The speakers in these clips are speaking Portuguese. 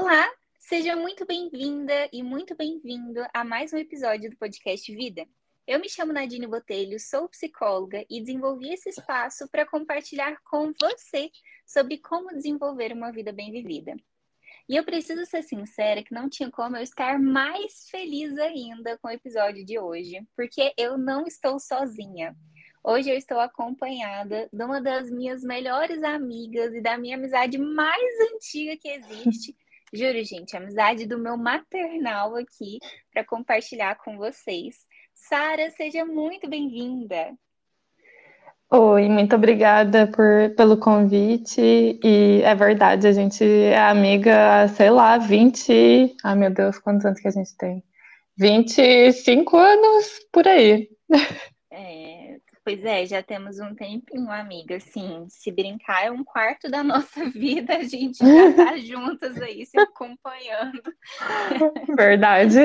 Olá, seja muito bem-vinda e muito bem-vindo a mais um episódio do podcast Vida. Eu me chamo Nadine Botelho, sou psicóloga e desenvolvi esse espaço para compartilhar com você sobre como desenvolver uma vida bem vivida. E eu preciso ser sincera que não tinha como eu estar mais feliz ainda com o episódio de hoje, porque eu não estou sozinha. Hoje eu estou acompanhada de uma das minhas melhores amigas e da minha amizade mais antiga que existe. Juro, gente, amizade do meu maternal aqui para compartilhar com vocês. Sara, seja muito bem-vinda. Oi, muito obrigada por, pelo convite. E é verdade, a gente é amiga, sei lá, 20. Ai, meu Deus, quantos anos que a gente tem? 25 anos por aí. Pois é, já temos um tempinho, amiga. Assim, se brincar, é um quarto da nossa vida, a gente já tá juntas aí, se acompanhando. Verdade.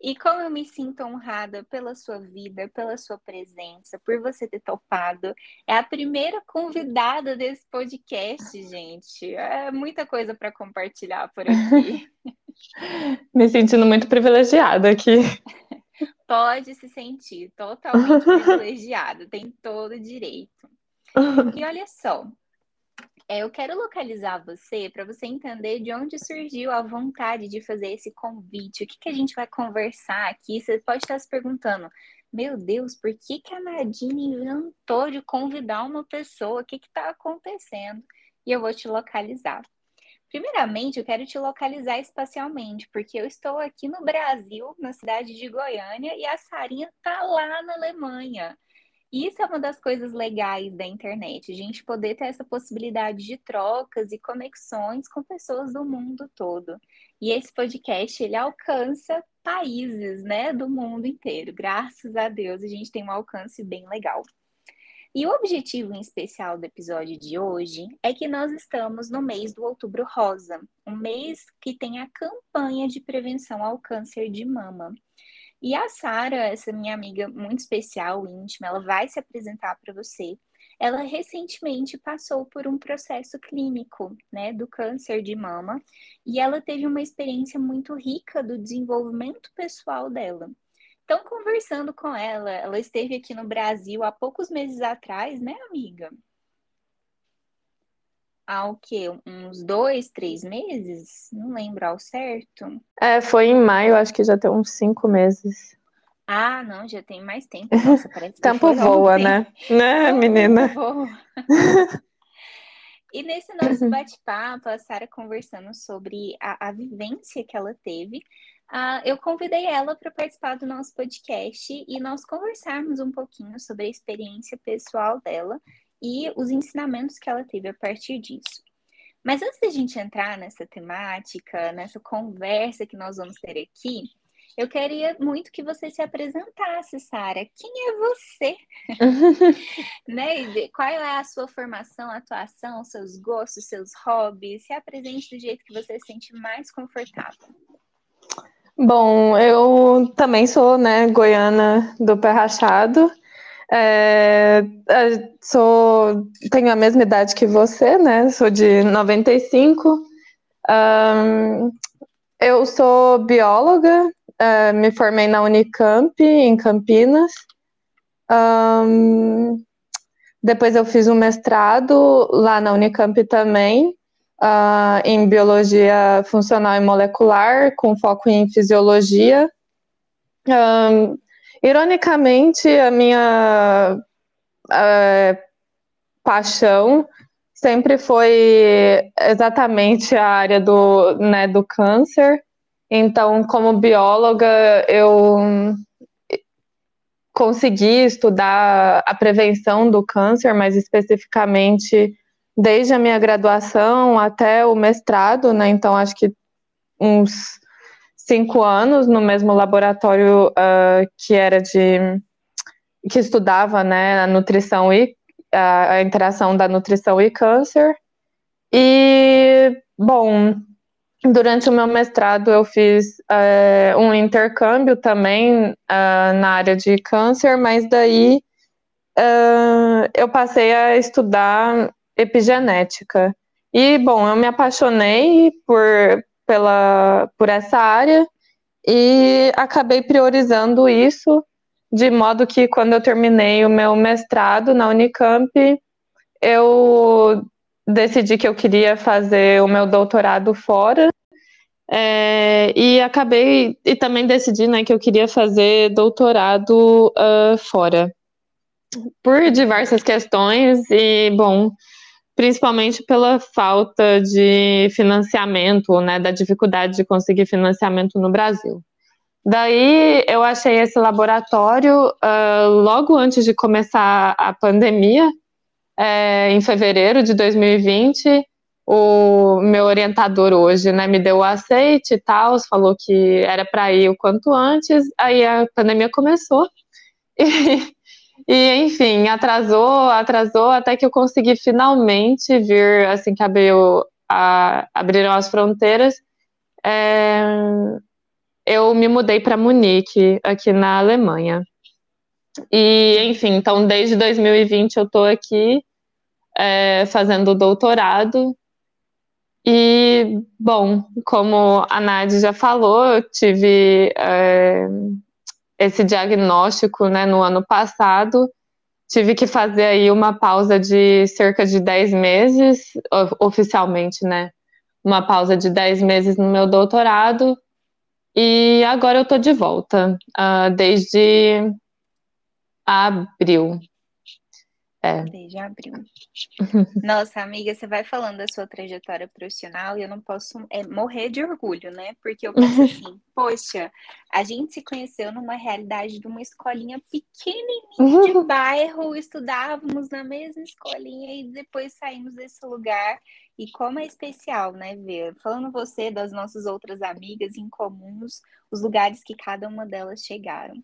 E como eu me sinto honrada pela sua vida, pela sua presença, por você ter topado. É a primeira convidada desse podcast, gente. É muita coisa para compartilhar por aqui. me sentindo muito privilegiada aqui. Pode se sentir totalmente privilegiada, tem todo o direito. E olha só, é, eu quero localizar você para você entender de onde surgiu a vontade de fazer esse convite. O que, que a gente vai conversar aqui? Você pode estar se perguntando: meu Deus, por que, que a Nadine inventou de convidar uma pessoa? O que está acontecendo? E eu vou te localizar. Primeiramente, eu quero te localizar espacialmente, porque eu estou aqui no Brasil, na cidade de Goiânia, e a Sarinha está lá na Alemanha. Isso é uma das coisas legais da internet, a gente poder ter essa possibilidade de trocas e conexões com pessoas do mundo todo. E esse podcast, ele alcança países, né, do mundo inteiro. Graças a Deus, a gente tem um alcance bem legal. E o objetivo em especial do episódio de hoje é que nós estamos no mês do Outubro Rosa, um mês que tem a campanha de prevenção ao câncer de mama. E a Sara, essa minha amiga muito especial, íntima, ela vai se apresentar para você. Ela recentemente passou por um processo clínico, né, do câncer de mama, e ela teve uma experiência muito rica do desenvolvimento pessoal dela. Então, conversando com ela, ela esteve aqui no Brasil há poucos meses atrás, né, amiga? há o quê? Uns dois, três meses? Não lembro ao certo. É, foi em maio, acho que já tem uns cinco meses. Ah, não, já tem mais tempo. Nossa, parece tempo voa, né? Né, menina? Voa. e nesse nosso bate-papo, a Sara conversando sobre a, a, vivência que ela teve, uh, eu convidei ela para participar do nosso podcast e nós conversarmos um pouquinho sobre a experiência pessoal dela e os ensinamentos que ela teve a partir disso. Mas antes da gente entrar nessa temática, nessa conversa que nós vamos ter aqui, eu queria muito que você se apresentasse, Sara. Quem é você? né? Qual é a sua formação, atuação, seus gostos, seus hobbies? Se apresente do jeito que você se sente mais confortável. Bom, eu também sou, né, goiana do pé rachado. É, sou, tenho a mesma idade que você, né? Sou de 95. Um, eu sou bióloga, uh, me formei na Unicamp, em Campinas. Um, depois eu fiz um mestrado lá na Unicamp também, uh, em biologia funcional e molecular, com foco em fisiologia. Um, Ironicamente, a minha uh, paixão sempre foi exatamente a área do, né, do câncer. Então, como bióloga, eu consegui estudar a prevenção do câncer, mais especificamente desde a minha graduação até o mestrado, né? Então, acho que uns cinco anos no mesmo laboratório uh, que era de que estudava né, a nutrição e a, a, interação da nutrição e câncer. E bom, durante o meu mestrado eu fiz uh, um intercâmbio também uh, na área de câncer, mas daí eu passei a estudar epigenética. E, bom, eu me apaixonei por, pela, por essa área e acabei priorizando isso, de modo que quando eu terminei o meu mestrado na Unicamp, eu decidi que eu queria fazer o meu doutorado fora. É, e acabei e também decidi né, que eu queria fazer doutorado uh, fora por diversas questões e bom principalmente pela falta de financiamento, né, da dificuldade de conseguir financiamento no Brasil. Daí eu achei esse laboratório uh, logo antes de começar a pandemia, é, em fevereiro de 2020. O meu orientador hoje né, me deu o aceite e tal, falou que era para ir o quanto antes. Aí a pandemia começou. E, e, enfim, atrasou, atrasou, até que eu consegui finalmente vir, assim que abriu, a, abriram as fronteiras. É, eu me mudei para Munique, aqui na Alemanha. E, enfim, então desde 2020 eu estou aqui é, fazendo doutorado. E, bom, como a Nádia já falou, eu tive é, esse diagnóstico né, no ano passado. Tive que fazer aí uma pausa de cerca de 10 meses, oficialmente, né? Uma pausa de 10 meses no meu doutorado. E agora eu tô de volta, uh, desde abril. É. Desde abril. Nossa, amiga, você vai falando da sua trajetória profissional e eu não posso é, morrer de orgulho, né? Porque eu penso assim, poxa, a gente se conheceu numa realidade de uma escolinha pequenininha de bairro, estudávamos na mesma escolinha e depois saímos desse lugar. E como é especial, né, ver, falando você das nossas outras amigas em comuns, os lugares que cada uma delas chegaram.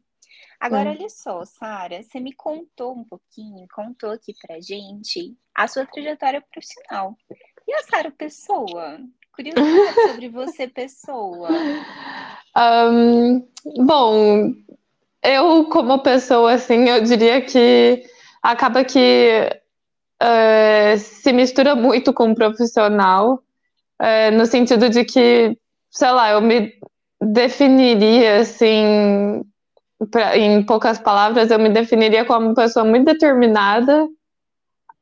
Agora, é. olha só, Sara, você me contou um pouquinho, contou aqui pra gente a sua trajetória profissional. E a Sara Pessoa? Curiosidade sobre você, pessoa. Um, bom, eu, como pessoa, assim, eu diria que acaba que uh, se mistura muito com o profissional, uh, no sentido de que, sei lá, eu me definiria, assim, pra, em poucas palavras, eu me definiria como uma pessoa muito determinada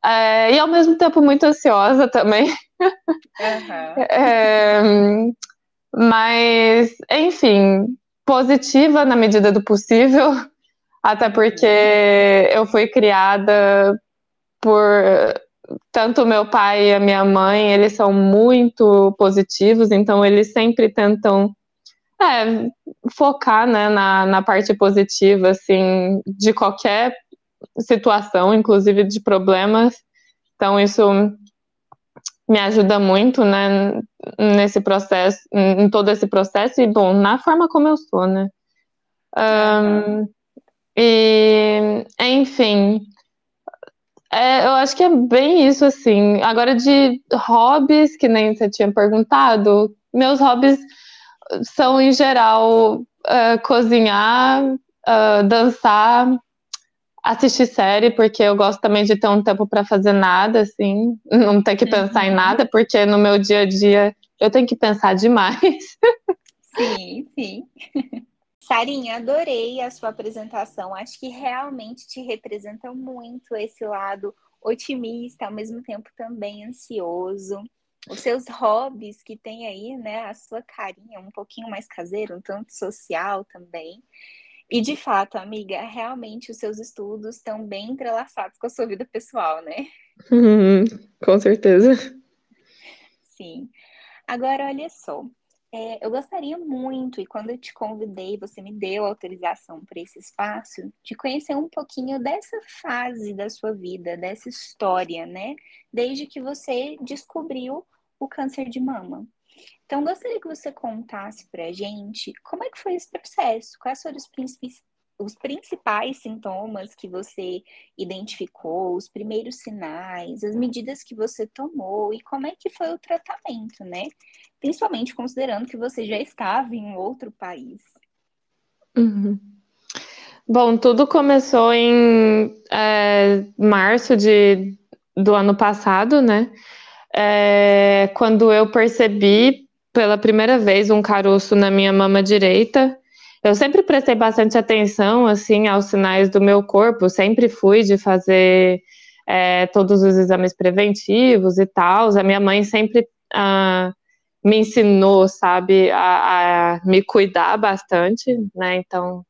é, e ao mesmo tempo muito ansiosa também. Uhum. mas, enfim, positiva na medida do possível, até porque eu fui criada por tanto meu pai e a minha mãe, eles são muito positivos, então eles sempre tentam é, focar né, na, na parte positiva, assim, de qualquer situação, inclusive de problemas. Então, isso me ajuda muito, né, nesse processo, em todo esse processo, e, bom, na forma como eu sou, né. Um, e, enfim, é, eu acho que é bem isso, assim. Agora, de hobbies, que nem você tinha perguntado, meus hobbies são, em geral, uh, cozinhar, uh, dançar, assistir série, porque eu gosto também de ter um tempo para fazer nada, assim, não ter que pensar uhum. em nada, porque no meu dia a dia eu tenho que pensar demais. Sim, sim. Sarinha, adorei a sua apresentação. Acho que realmente te representa muito esse lado otimista, ao mesmo tempo também ansioso os seus hobbies que tem aí, né? A sua carinha um pouquinho mais caseiro, um tanto social também. E de fato, amiga, realmente os seus estudos estão bem entrelaçados com a sua vida pessoal, né? Uhum, com certeza. Sim. Agora, olha só, é, eu gostaria muito, e quando eu te convidei, você me deu autorização para esse espaço, de conhecer um pouquinho dessa fase da sua vida, dessa história, né? Desde que você descobriu o câncer de mama. Então, gostaria que você contasse para a gente como é que foi esse processo, quais foram os principais, os principais sintomas que você identificou, os primeiros sinais, as medidas que você tomou e como é que foi o tratamento, né? Principalmente considerando que você já estava em outro país. Uhum. Bom, tudo começou em é, março de, do ano passado, né? É, quando eu percebi pela primeira vez um caroço na minha mama direita. Eu sempre prestei bastante atenção assim aos sinais do meu corpo, sempre fui de fazer é, todos os exames preventivos e tal. A minha mãe sempre ah, me ensinou, sabe, a, a, me cuidar bastante, né? Então,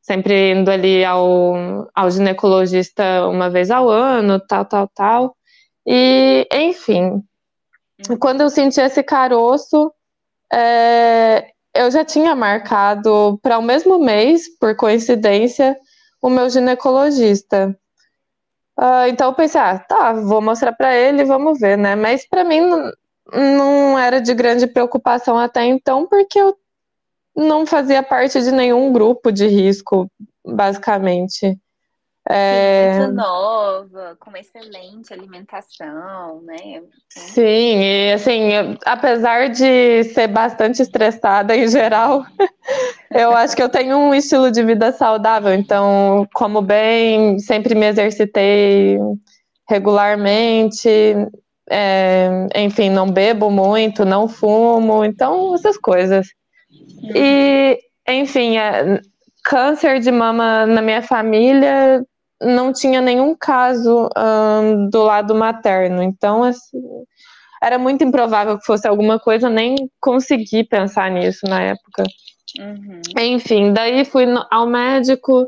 sempre indo ali ao, ao ginecologista uma vez ao ano, tal, tal, tal. E, enfim, quando eu senti esse caroço, é, eu já tinha marcado para o mesmo mês, por coincidência, o meu ginecologista. Uh, então eu pensei, ah, tá, vou mostrar para ele, vamos ver, né? Mas para mim não era de grande preocupação até então, porque eu não fazia parte de nenhum grupo de risco, basicamente. É... Sim, muito nova, com uma excelente alimentação, né? Sim, e assim, apesar de ser bastante estressada em geral, eu acho que eu tenho um estilo de vida saudável, então como bem, sempre me exercitei regularmente, é, enfim, não bebo muito, não fumo, então essas coisas. E, enfim, é, câncer de mama na minha família não tinha nenhum caso do lado materno, então assim, era muito improvável que fosse alguma coisa, nem consegui pensar nisso na época. Uhum. Enfim, daí fui ao médico,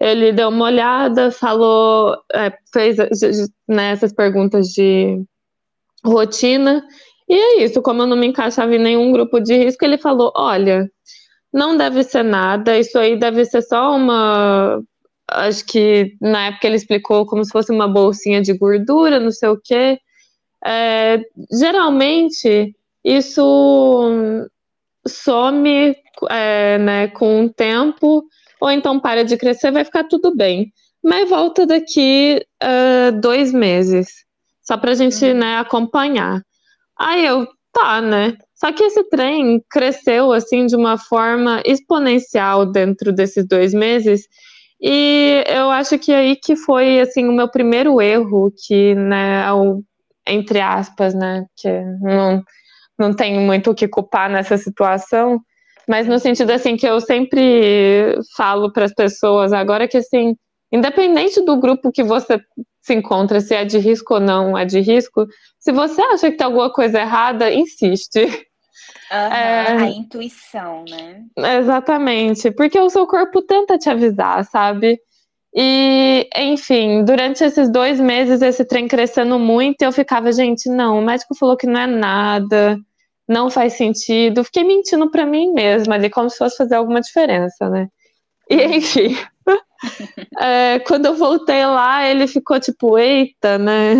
ele deu uma olhada, falou, é, fez né, essas perguntas de rotina. E é isso, como eu não me encaixava em nenhum grupo de risco, ele falou: olha, não deve ser nada, isso aí deve ser só uma. Acho que na época ele explicou como se fosse uma bolsinha de gordura, não sei o quê. É, geralmente, isso some é, né, com o tempo, ou então para de crescer, vai ficar tudo bem. Mas volta daqui uh, dois meses. Só pra gente, uhum. né, acompanhar. Aí eu, tá, né? Só que esse trem cresceu, assim, de uma forma exponencial dentro desses dois meses. E eu acho que aí que foi, assim, o meu primeiro erro, que, né, ao, entre aspas, né, que não, não tenho muito o que culpar nessa situação, mas no sentido, assim, que eu sempre falo para as pessoas agora que, assim, independente do grupo que você se encontra, se é de risco ou não é de risco. Se você acha que tem alguma coisa errada, insiste. Uhum, é... A intuição, né? Exatamente, porque o seu corpo tenta te avisar, sabe? E, enfim, durante esses dois meses, esse trem crescendo muito, eu ficava, gente, não, o médico falou que não é nada, não faz sentido. Fiquei mentindo para mim mesma ali, como se fosse fazer alguma diferença, né? E, uhum. enfim, é, quando eu voltei lá, ele ficou tipo, eita, né?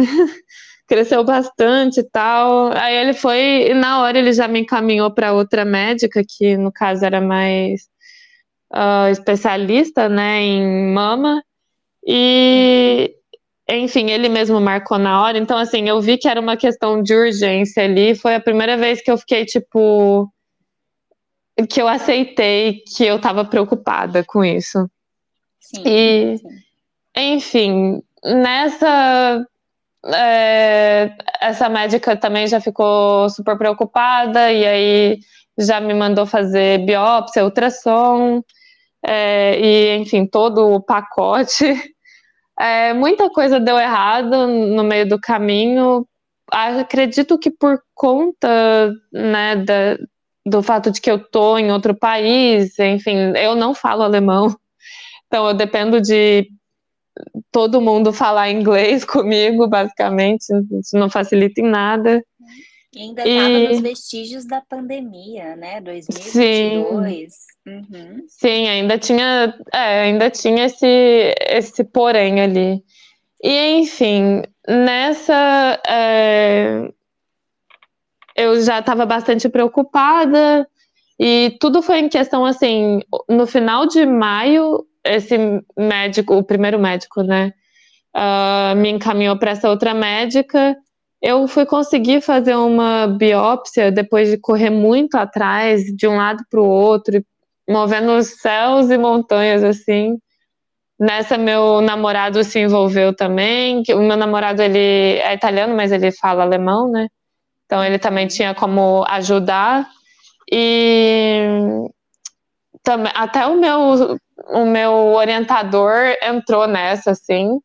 Cresceu bastante e tal. Aí ele foi, e na hora ele já me encaminhou para outra médica, que no caso era mais uh, especialista, né, em mama. E, enfim, ele mesmo marcou na hora. Então, assim, eu vi que era uma questão de urgência ali. Foi a primeira vez que eu fiquei, tipo, que eu aceitei que eu estava preocupada com isso. Sim, e, sim. enfim, nessa. É, essa médica também já ficou super preocupada e aí já me mandou fazer biópsia, ultrassom, é, e enfim, todo o pacote. É, muita coisa deu errado no meio do caminho. Acredito que por conta né, da, do fato de que eu tô em outro país, enfim, eu não falo alemão, então eu dependo de todo mundo falar inglês comigo, basicamente, isso não facilita em nada. E ainda estava e... nos vestígios da pandemia, né? 2022. Sim, uhum. Sim ainda tinha, é, ainda tinha esse, esse porém ali. E enfim, nessa é, eu já estava bastante preocupada e tudo foi em questão assim, no final de maio, esse médico, o primeiro médico, né, uh, me encaminhou para essa outra médica. Eu fui conseguir fazer uma biópsia depois de correr muito atrás, de um lado para o outro, movendo os céus e montanhas assim. Nessa, meu namorado se envolveu também. O meu namorado, ele é italiano, mas ele fala alemão, né? Então, ele também tinha como ajudar. E também, até o meu, o meu orientador entrou nessa, assim,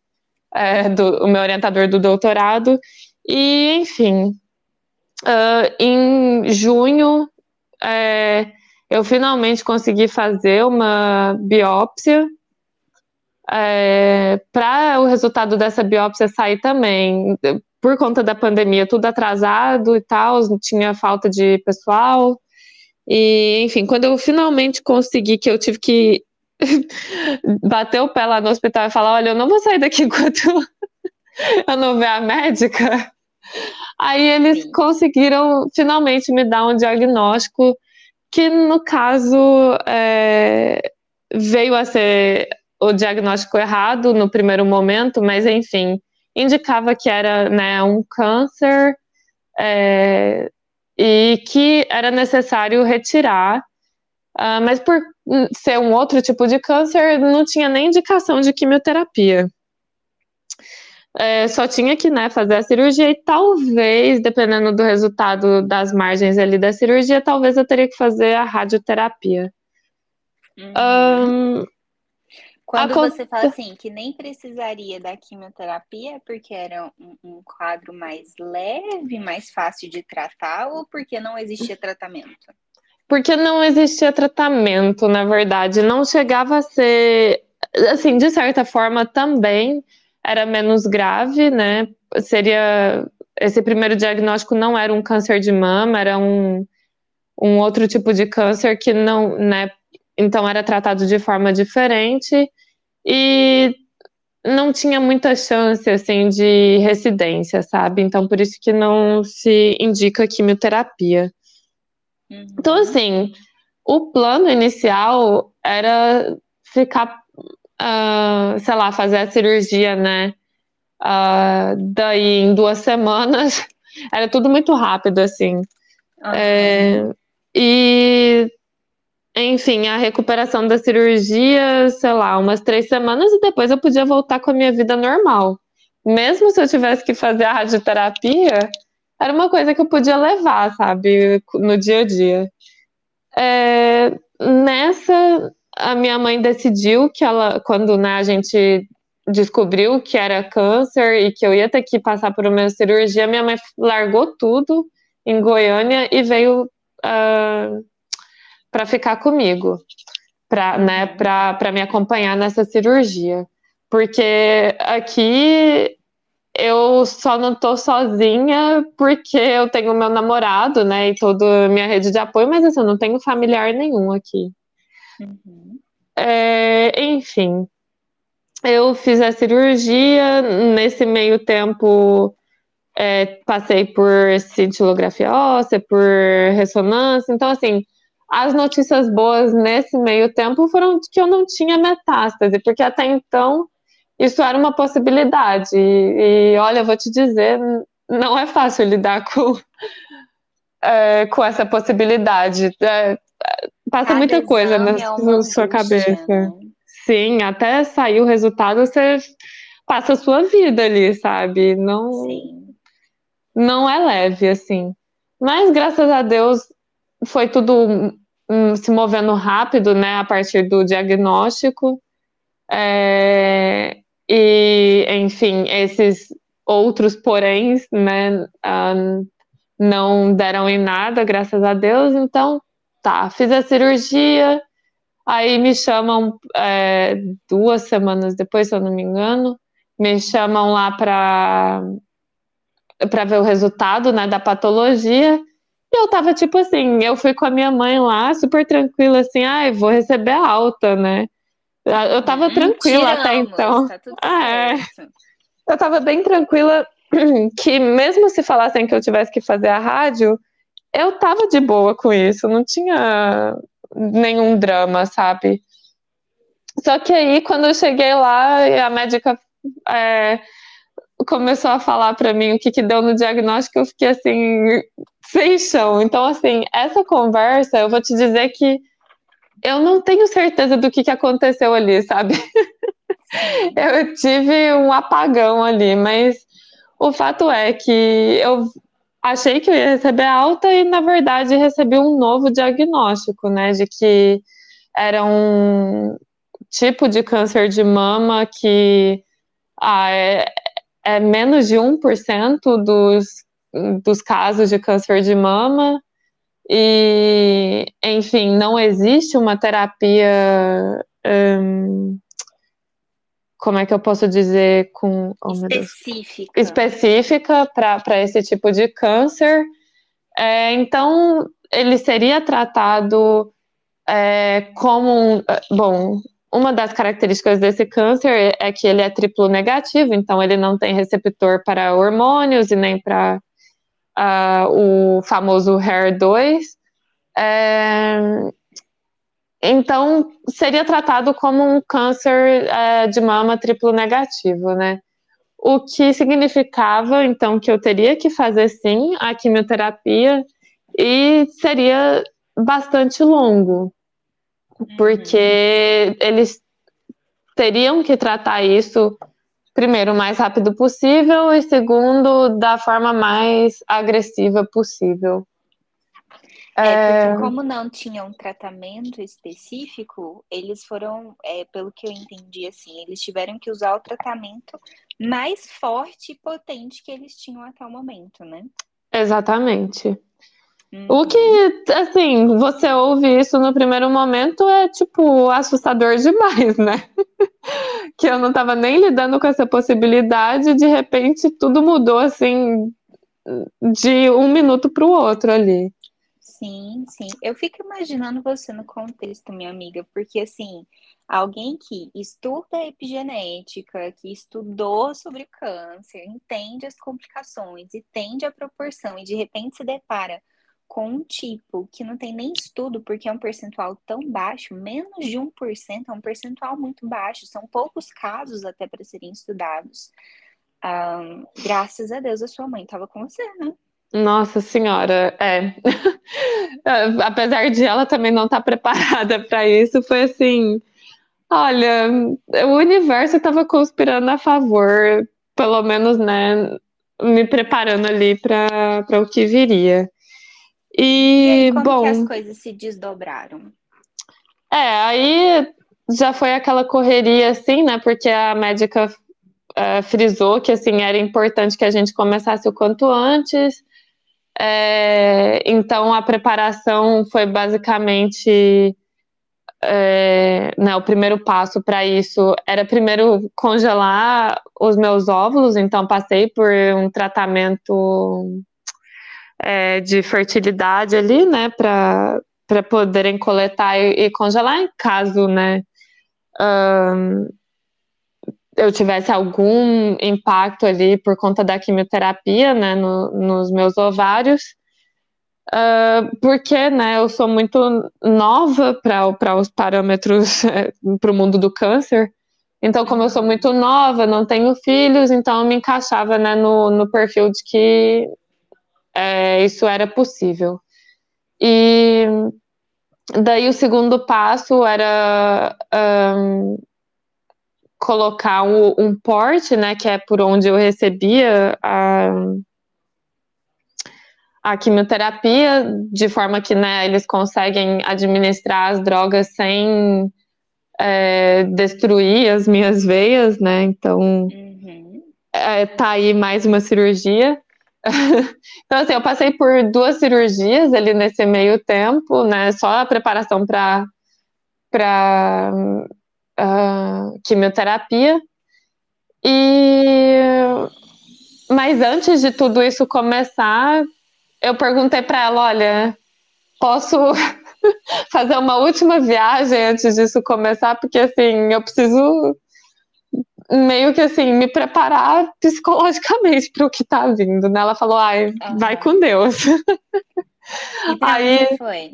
é, do, o meu orientador do doutorado. E, enfim, uh, em junho, é, eu finalmente consegui fazer uma biópsia é, para o resultado dessa biópsia sair também, por conta da pandemia, tudo atrasado e tal, tinha falta de pessoal. E, enfim, quando eu finalmente consegui, que eu tive que bater o pé lá no hospital e falar: olha, eu não vou sair daqui enquanto eu não ver a médica. Aí eles conseguiram finalmente me dar um diagnóstico que, no caso, é, veio a ser o diagnóstico errado no primeiro momento, mas enfim, indicava que era né, um câncer é, e que era necessário retirar, uh, mas por ser um outro tipo de câncer, não tinha nem indicação de quimioterapia. É, só tinha que né, fazer a cirurgia e talvez, dependendo do resultado das margens ali da cirurgia, talvez eu teria que fazer a radioterapia. Uhum. Um, quando você fala assim, que nem precisaria da quimioterapia, porque era um, um, quadro mais leve, mais fácil de tratar, ou porque não existia tratamento? Porque não existia tratamento, na verdade. Não chegava a ser. Assim, de certa forma, também era menos grave, né? Seria. Esse primeiro diagnóstico não era um câncer de mama, era um, um outro tipo de câncer que não, né? Então era tratado de forma diferente e não tinha muita chance assim de residência, sabe? Então por isso que não se indica quimioterapia. Uhum. Então assim, o plano inicial era ficar, uh, sei lá, fazer a cirurgia, né? Uh, daí em duas semanas era tudo muito rápido assim. Uhum. É, e enfim, a recuperação da cirurgia, sei lá, umas três semanas e depois eu podia voltar com a minha vida normal. Mesmo se eu tivesse que fazer a radioterapia, era uma coisa que eu podia levar, sabe, no dia a dia. É, nessa, a minha mãe decidiu que ela, quando né, a gente descobriu que era câncer e que eu ia ter que passar por uma cirurgia, minha mãe largou tudo em Goiânia e veio. Uh, para ficar comigo, para né, uhum. me acompanhar nessa cirurgia. Porque aqui eu só não tô sozinha porque eu tenho meu namorado, né, e toda a minha rede de apoio, mas assim, eu não tenho familiar nenhum aqui. Uhum. É, enfim, eu fiz a cirurgia, nesse meio tempo é, passei por cintilografia óssea, por ressonância, então assim, as notícias boas nesse meio tempo foram que eu não tinha metástase, porque até então isso era uma possibilidade. E, e olha, eu vou te dizer, não é fácil lidar com, é, com essa possibilidade. É, passa Cada muita coisa na, é na sua cabeça. Né? Sim, até sair o resultado, você passa a sua vida ali, sabe? Não, Sim. não é leve, assim. Mas graças a Deus foi tudo um, se movendo rápido, né, a partir do diagnóstico. É, e, enfim, esses outros poréns, né, uh, não deram em nada, graças a Deus. Então, tá, fiz a cirurgia, aí me chamam é, duas semanas depois, se eu não me engano, me chamam lá para para ver o resultado, né, da patologia. E eu tava tipo assim, eu fui com a minha mãe lá, super tranquila, assim, ai, ah, vou receber alta, né? Eu tava tranquila até então. Tá ah, é. Eu tava bem tranquila que mesmo se falassem que eu tivesse que fazer a rádio, eu tava de boa com isso, não tinha nenhum drama, sabe? Só que aí, quando eu cheguei lá, a médica é, começou a falar para mim o que, que deu no diagnóstico, eu fiquei assim, sem chão. Então, assim, essa conversa, eu vou te dizer que eu não tenho certeza do que, que aconteceu ali, sabe? eu tive um apagão ali, mas o fato é que eu achei que eu ia receber alta e, na verdade, recebi um novo diagnóstico, né, de que era um tipo de câncer de mama que ah, é, é menos de 1% dos, dos casos de câncer de mama e, enfim, não existe uma terapia. Hum, como é que eu posso dizer com oh, específica específica para esse tipo de câncer é, então ele seria tratado é, como um, bom uma das características desse câncer é que ele é triplo negativo então ele não tem receptor para hormônios e nem para uh, o famoso HER2 é, então, seria tratado como um câncer é, de mama triplo negativo, né? O que significava, então, que eu teria que fazer sim a quimioterapia e seria bastante longo, porque uhum. eles teriam que tratar isso, primeiro, o mais rápido possível e, segundo, da forma mais agressiva possível. É, porque como não tinham um tratamento específico, eles foram, é, pelo que eu entendi, assim, eles tiveram que usar o tratamento mais forte e potente que eles tinham até o momento, né? Exatamente. Uhum. O que, assim, você ouve isso no primeiro momento é, tipo, assustador demais, né? Que eu não tava nem lidando com essa possibilidade, de repente tudo mudou, assim, de um minuto para o outro ali. Sim, sim. Eu fico imaginando você no contexto, minha amiga, porque assim, alguém que estuda epigenética, que estudou sobre o câncer, entende as complicações, entende a proporção, e de repente se depara com um tipo que não tem nem estudo, porque é um percentual tão baixo, menos de 1%, é um percentual muito baixo, são poucos casos até para serem estudados. Um, graças a Deus a sua mãe estava com você, né? Nossa senhora, é. Apesar de ela também não estar tá preparada para isso, foi assim. Olha, o universo estava conspirando a favor, pelo menos, né, me preparando ali para o que viria. E, e aí, como bom, que as coisas se desdobraram? É, aí já foi aquela correria assim, né? Porque a médica uh, frisou que assim era importante que a gente começasse o quanto antes. É, então a preparação foi basicamente é, né, o primeiro passo para isso era primeiro congelar os meus óvulos, então passei por um tratamento é, de fertilidade ali, né, para poderem coletar e, e, congelar em caso, né, um, eu tivesse algum impacto ali por conta da quimioterapia, né, no, nos meus ovários, uh, porque, né, eu sou muito nova para os parâmetros para o mundo do câncer. Então, como eu sou muito nova, não tenho filhos, então eu me encaixava, né, no, no perfil de que é, isso era possível. E daí o segundo passo era um, colocar um, um porte, né, que é por onde eu recebia a, a quimioterapia, de forma que né, eles conseguem administrar as drogas sem é, destruir as minhas veias, né? Então, uhum. é, tá aí mais uma cirurgia. então, assim, eu passei por duas cirurgias ali nesse meio tempo, né? Só a preparação para para uh, quimioterapia. E mas antes de tudo isso começar, eu perguntei para ela, olha, posso fazer uma última viagem antes disso começar, porque assim, eu preciso meio que assim me preparar psicologicamente para o que está vindo, né? Ela falou, ai, uhum. vai com Deus. E Aí foi?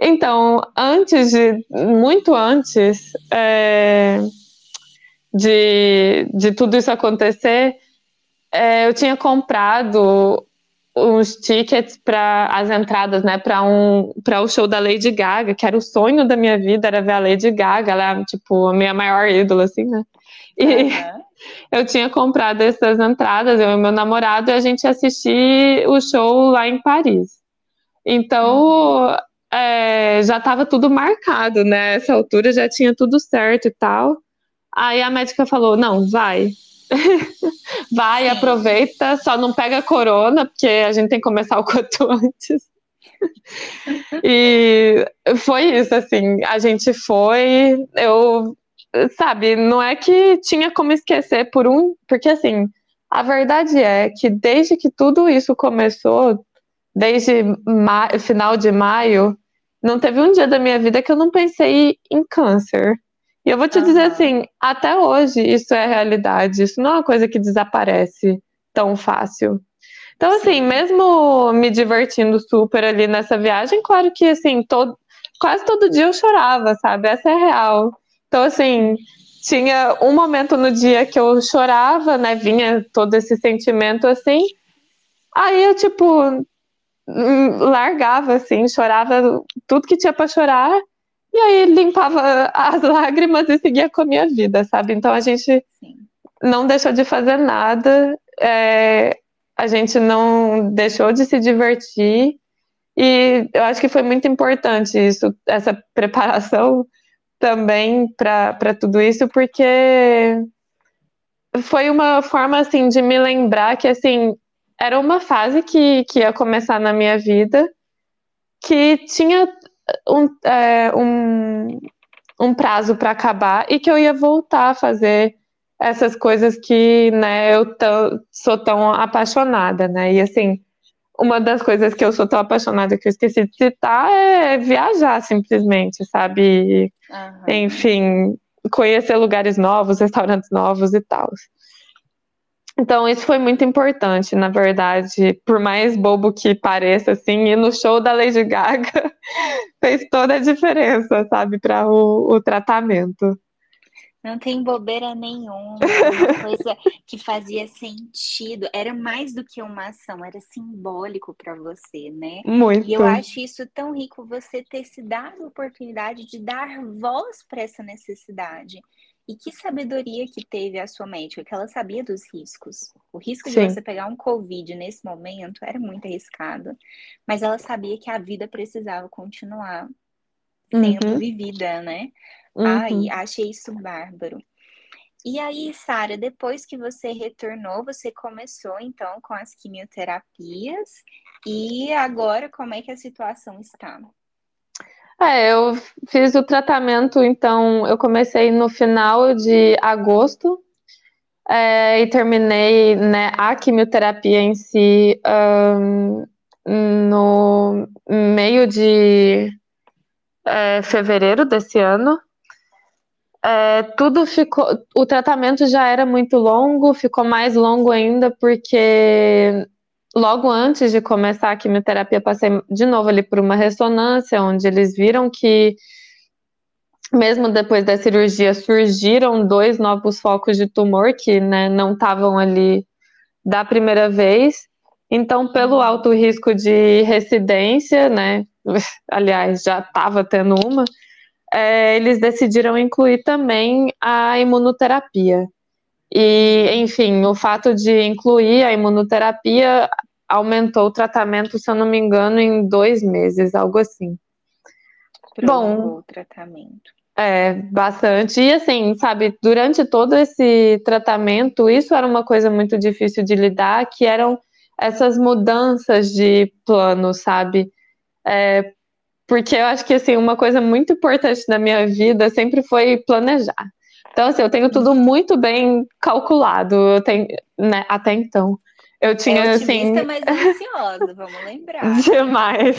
Então, antes de, muito antes é, de, de tudo isso acontecer, é, eu tinha comprado os tickets para as entradas, né, para um para o show da Lady Gaga, que era o sonho da minha vida, era ver a Lady Gaga, ela é tipo a minha maior ídola assim, né? E uhum. eu tinha comprado essas entradas, eu e meu namorado, e a gente assistir o show lá em Paris. Então, uhum. é, já estava tudo marcado, né? Essa altura já tinha tudo certo e tal. Aí a médica falou: não, vai. vai, Sim. aproveita, só não pega corona, porque a gente tem que começar o quanto antes. e foi isso, assim, a gente foi, eu, sabe, não é que tinha como esquecer por um, porque assim, a verdade é que desde que tudo isso começou, desde final de maio, não teve um dia da minha vida que eu não pensei em câncer. E eu vou te uhum. dizer assim, até hoje isso é realidade, isso não é uma coisa que desaparece tão fácil. Então, assim, Sim. mesmo me divertindo super ali nessa viagem, claro que, assim, todo, quase todo dia eu chorava, sabe? Essa é real. Então, assim, tinha um momento no dia que eu chorava, né? Vinha todo esse sentimento assim. Aí eu, tipo, hum, largava, assim, chorava tudo que tinha para chorar. E aí limpava as lágrimas e seguia com a minha vida, sabe? Então a gente não deixou de fazer nada, é, a gente não deixou de se divertir. E eu acho que foi muito importante isso, essa preparação também para tudo isso, porque foi uma forma assim de me lembrar que assim era uma fase que, que ia começar na minha vida que tinha um, é, um, um prazo para acabar e que eu ia voltar a fazer essas coisas que né, eu sou tão apaixonada, né? E assim, uma das coisas que eu sou tão apaixonada que eu esqueci de citar é viajar simplesmente, sabe? Uhum. Enfim, conhecer lugares novos, restaurantes novos e tal. Então, isso foi muito importante, na verdade. Por mais bobo que pareça, assim, ir no show da Lady Gaga fez toda a diferença, sabe, para o, o tratamento. Não tem bobeira nenhuma, uma coisa que fazia sentido. Era mais do que uma ação, era simbólico para você, né? Muito. E eu acho isso tão rico você ter se dado a oportunidade de dar voz para essa necessidade. E que sabedoria que teve a sua médica, que ela sabia dos riscos. O risco Sim. de você pegar um Covid nesse momento era muito arriscado, mas ela sabia que a vida precisava continuar sendo uhum. vivida, né? Uhum. Ai, achei isso bárbaro. E aí, Sara, depois que você retornou, você começou então com as quimioterapias. E agora, como é que a situação está? É, eu fiz o tratamento, então, eu comecei no final de agosto é, e terminei né, a quimioterapia em si um, no meio de é, fevereiro desse ano. É, tudo ficou. O tratamento já era muito longo, ficou mais longo ainda, porque logo antes de começar a quimioterapia, passei de novo ali por uma ressonância, onde eles viram que, mesmo depois da cirurgia, surgiram dois novos focos de tumor que né, não estavam ali da primeira vez. Então, pelo uhum. alto risco de recidência, né, aliás, já estava tendo uma, é, eles decidiram incluir também a imunoterapia. E, enfim, o fato de incluir a imunoterapia aumentou o tratamento, se eu não me engano, em dois meses, algo assim. Bom, o tratamento. É, bastante. E assim, sabe, durante todo esse tratamento, isso era uma coisa muito difícil de lidar, que eram essas mudanças de plano, sabe? É, porque eu acho que assim, uma coisa muito importante na minha vida sempre foi planejar. Então, assim, eu tenho tudo muito bem calculado, eu tenho, né, até então. Eu tinha, é assim. mas ansiosa, vamos lembrar. Demais.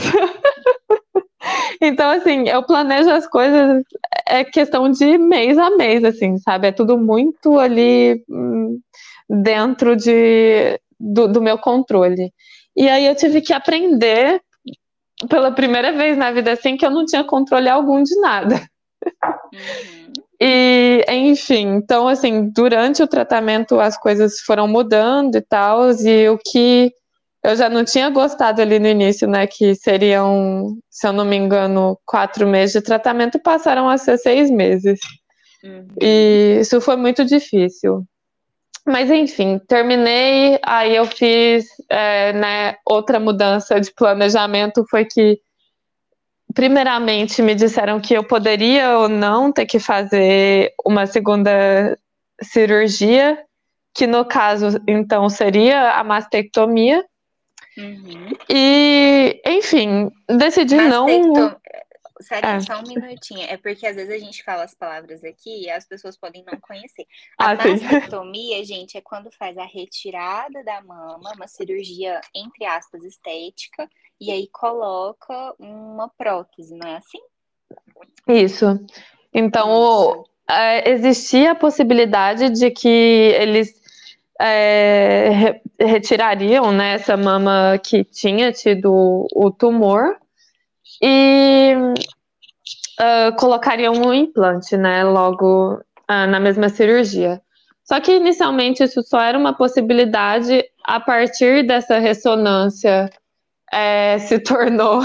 então, assim, eu planejo as coisas, é questão de mês a mês, assim, sabe? É tudo muito ali hum, dentro de, do, do meu controle. E aí eu tive que aprender pela primeira vez na vida, assim, que eu não tinha controle algum de nada. Uhum. E, enfim, então, assim, durante o tratamento as coisas foram mudando e tal, e o que eu já não tinha gostado ali no início, né? Que seriam, se eu não me engano, quatro meses de tratamento, passaram a ser seis meses. Uhum. E isso foi muito difícil. Mas enfim, terminei, aí eu fiz é, né, outra mudança de planejamento, foi que primeiramente me disseram que eu poderia ou não ter que fazer uma segunda cirurgia, que no caso então seria a mastectomia. Uhum. E, enfim, decidi Mastectom... não. Sério, é. só um minutinho. É porque às vezes a gente fala as palavras aqui e as pessoas podem não conhecer. A ah, mastectomia, gente, é quando faz a retirada da mama, uma cirurgia, entre aspas, estética, e aí coloca uma prótese, não é assim? Isso. Então. É, existia a possibilidade de que eles é, re retirariam né, essa mama que tinha tido o tumor e uh, colocariam um implante, né, logo uh, na mesma cirurgia. Só que inicialmente isso só era uma possibilidade a partir dessa ressonância é, se tornou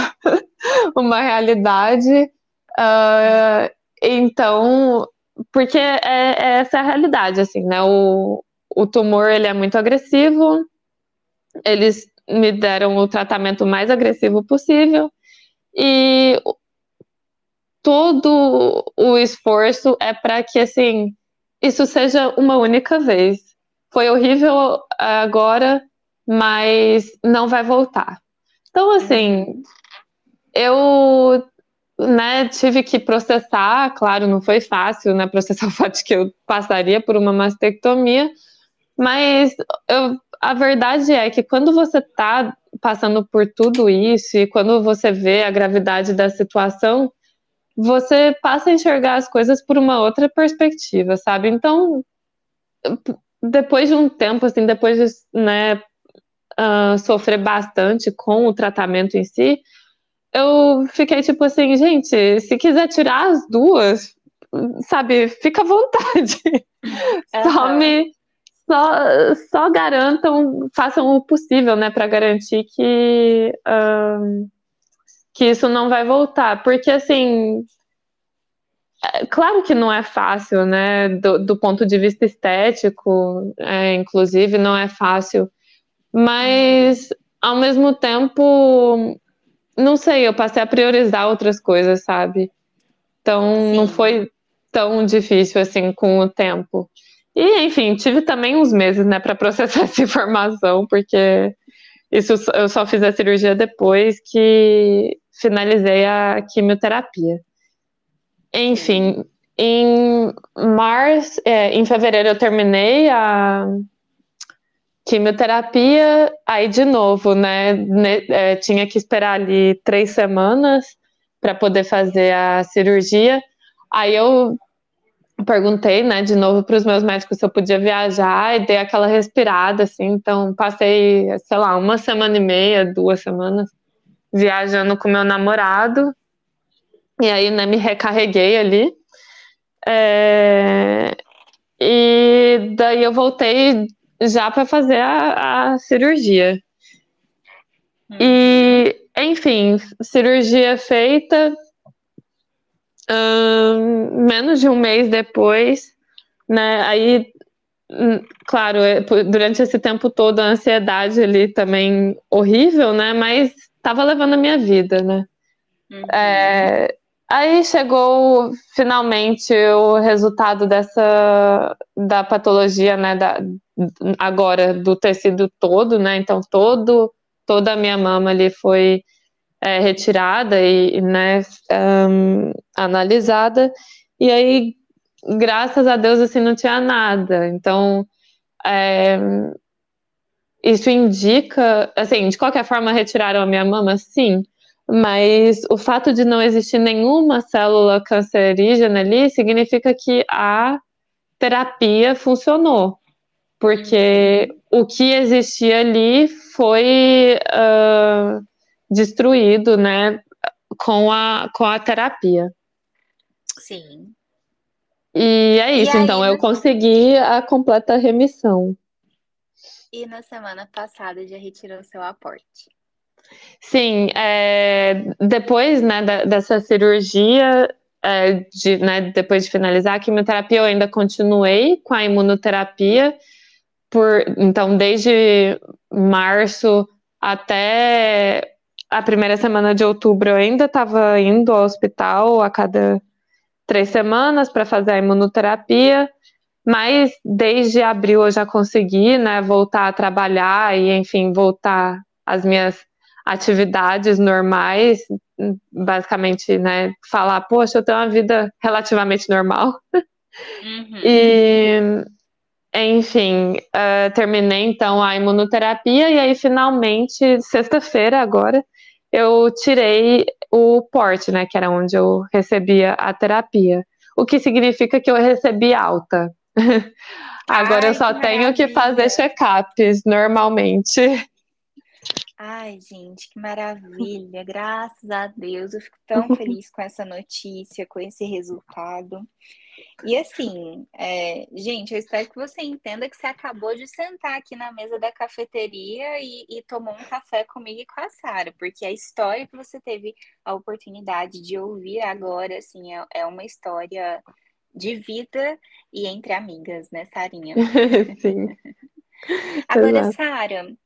uma realidade. Uh, então, porque é, é, essa a realidade, assim, né? O, o tumor ele é muito agressivo. Eles me deram o tratamento mais agressivo possível e todo o esforço é para que assim isso seja uma única vez. Foi horrível agora, mas não vai voltar. Então assim, eu né, tive que processar, claro, não foi fácil, né, processar o fato de que eu passaria por uma mastectomia, mas eu, a verdade é que quando você está passando por tudo isso e quando você vê a gravidade da situação, você passa a enxergar as coisas por uma outra perspectiva, sabe? Então, depois de um tempo, assim, depois de né, uh, sofrer bastante com o tratamento em si, eu fiquei tipo assim, gente, se quiser tirar as duas, sabe, fica à vontade. Uhum. Só me só, só garantam, façam o possível, né, para garantir que, um, que isso não vai voltar. Porque, assim, é, claro que não é fácil, né, do, do ponto de vista estético, é, inclusive, não é fácil, mas, ao mesmo tempo, não sei, eu passei a priorizar outras coisas, sabe? Então, Sim. não foi tão difícil assim com o tempo. E, enfim, tive também uns meses, né, para processar essa informação, porque isso eu só fiz a cirurgia depois que finalizei a quimioterapia. Enfim, em março, é, em fevereiro eu terminei a quimioterapia, aí de novo, né, é, tinha que esperar ali três semanas para poder fazer a cirurgia. Aí eu perguntei, né, de novo para os meus médicos se eu podia viajar e dei aquela respirada, assim. Então, passei, sei lá, uma semana e meia, duas semanas viajando com meu namorado. E aí, né, me recarreguei ali. É... E daí eu voltei já para fazer a, a cirurgia. Hum. E, enfim, cirurgia feita, menos de um mês depois, né? Aí, hum, claro, é, durante esse tempo todo a ansiedade ali também horrível, né? Mas estava levando a minha vida, né? Uhum. É, aí chegou finalmente o resultado dessa da patologia, né? Da, agora do tecido todo, né? Então todo toda a minha mama ali foi é, retirada e, né, um, analisada, e aí, graças a Deus, assim, não tinha nada. Então, é, isso indica, assim, de qualquer forma, retiraram a minha mama, sim, mas o fato de não existir nenhuma célula cancerígena ali significa que a terapia funcionou, porque o que existia ali foi uh, destruído, né, com a, com a terapia. Sim. E é isso, e então aí, eu consegui a completa remissão. E na semana passada já retirou seu aporte. Sim, é, depois né, da, dessa cirurgia, é, de, né, depois de finalizar a quimioterapia, eu ainda continuei com a imunoterapia. Por, então, desde março até a primeira semana de outubro, eu ainda estava indo ao hospital a cada três semanas para fazer a imunoterapia. Mas desde abril eu já consegui, né, voltar a trabalhar e, enfim, voltar às minhas atividades normais, basicamente, né, falar, poxa, eu tenho uma vida relativamente normal. Uhum. E, enfim, uh, terminei então a imunoterapia e aí finalmente, sexta-feira agora, eu tirei o porte, né, que era onde eu recebia a terapia. O que significa que eu recebi alta. Agora Ai, eu só que tenho que fazer check-ups normalmente. Ai, gente, que maravilha! Graças a Deus, eu fico tão feliz com essa notícia, com esse resultado. E assim, é, gente, eu espero que você entenda que você acabou de sentar aqui na mesa da cafeteria e, e tomou um café comigo e com a Sara, porque a história que você teve a oportunidade de ouvir agora, assim, é, é uma história de vida e entre amigas, né, Sarinha? Sim. Agora, Sara,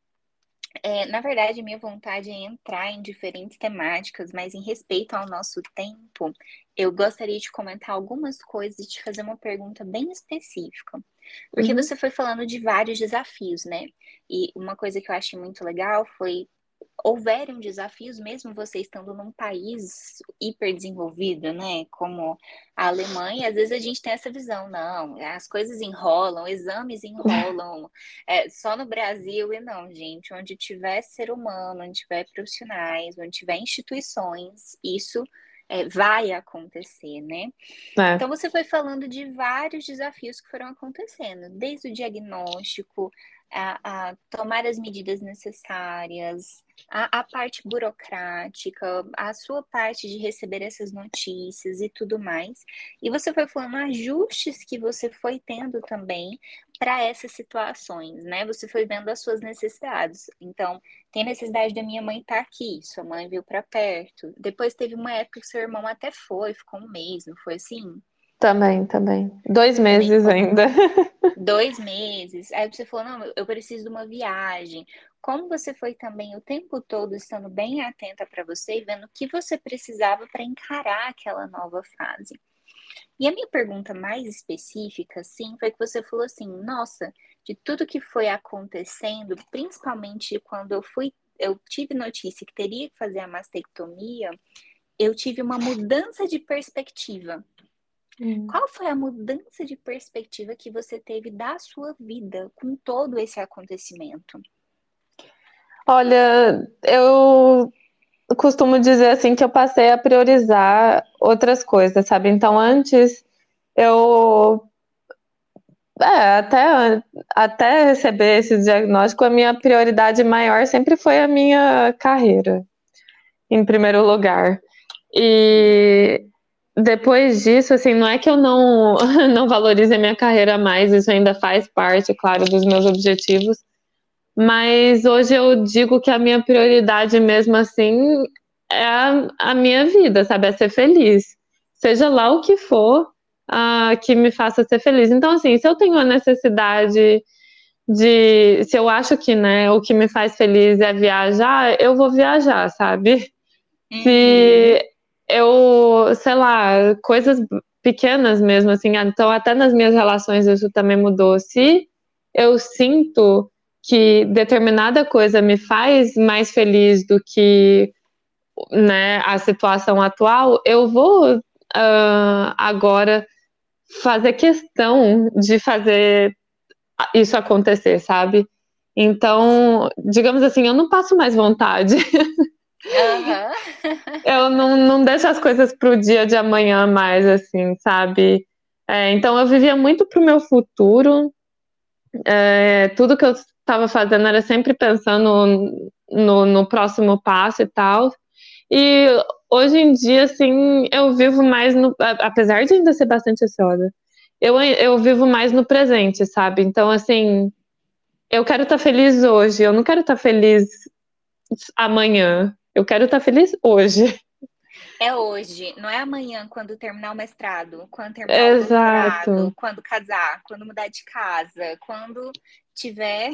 é, na verdade, minha vontade é entrar em diferentes temáticas, mas em respeito ao nosso tempo, eu gostaria de comentar algumas coisas e te fazer uma pergunta bem específica. Porque uhum. você foi falando de vários desafios, né? E uma coisa que eu achei muito legal foi houveram desafios, mesmo você estando num país hiperdesenvolvido, né, como a Alemanha, às vezes a gente tem essa visão, não, as coisas enrolam, exames enrolam, é, só no Brasil e não, gente, onde tiver ser humano, onde tiver profissionais, onde tiver instituições, isso é, vai acontecer, né? É. Então você foi falando de vários desafios que foram acontecendo, desde o diagnóstico, a, a tomar as medidas necessárias, a, a, parte burocrática, a sua parte de receber essas notícias e tudo mais. E você foi falando ajustes que você foi tendo também para essas situações, né? Você foi vendo as suas necessidades. Então, tem necessidade da minha mãe estar tá aqui, sua mãe veio para perto. Depois teve uma época que seu irmão até foi, ficou um mês, não foi assim? Também, também. Dois meses também, ainda. Dois meses. Aí você falou, não, eu preciso de uma viagem. Como você foi também o tempo todo estando bem atenta para você e vendo o que você precisava para encarar aquela nova fase. E a minha pergunta mais específica, sim, foi que você falou assim, nossa, de tudo que foi acontecendo, principalmente quando eu fui, eu tive notícia que teria que fazer a mastectomia, eu tive uma mudança de perspectiva. Hum. Qual foi a mudança de perspectiva que você teve da sua vida com todo esse acontecimento? Olha, eu costumo dizer assim que eu passei a priorizar outras coisas, sabe? Então antes eu é, até, até receber esse diagnóstico, a minha prioridade maior sempre foi a minha carreira, em primeiro lugar. E depois disso, assim, não é que eu não, não valorize a minha carreira mais, isso ainda faz parte, claro, dos meus objetivos, mas hoje eu digo que a minha prioridade mesmo assim é a, a minha vida, sabe? É ser feliz. Seja lá o que for uh, que me faça ser feliz. Então, assim, se eu tenho a necessidade de. Se eu acho que, né, o que me faz feliz é viajar, eu vou viajar, sabe? Uhum. Se eu, sei lá, coisas pequenas mesmo, assim, então até nas minhas relações isso também mudou. Se eu sinto que determinada coisa me faz mais feliz do que né, a situação atual, eu vou uh, agora fazer questão de fazer isso acontecer, sabe? Então, digamos assim, eu não passo mais vontade. Uhum. eu não, não deixo as coisas para o dia de amanhã mais, assim, sabe? É, então eu vivia muito pro meu futuro. É, tudo que eu estava fazendo era sempre pensando no, no próximo passo e tal. E hoje em dia, assim, eu vivo mais no. Apesar de ainda ser bastante ansiosa, eu, eu vivo mais no presente, sabe? Então, assim, eu quero estar tá feliz hoje, eu não quero estar tá feliz amanhã. Eu quero estar tá feliz hoje. É hoje, não é amanhã quando terminar o mestrado, quando terminar Exato. o doutorado, quando casar, quando mudar de casa, quando tiver.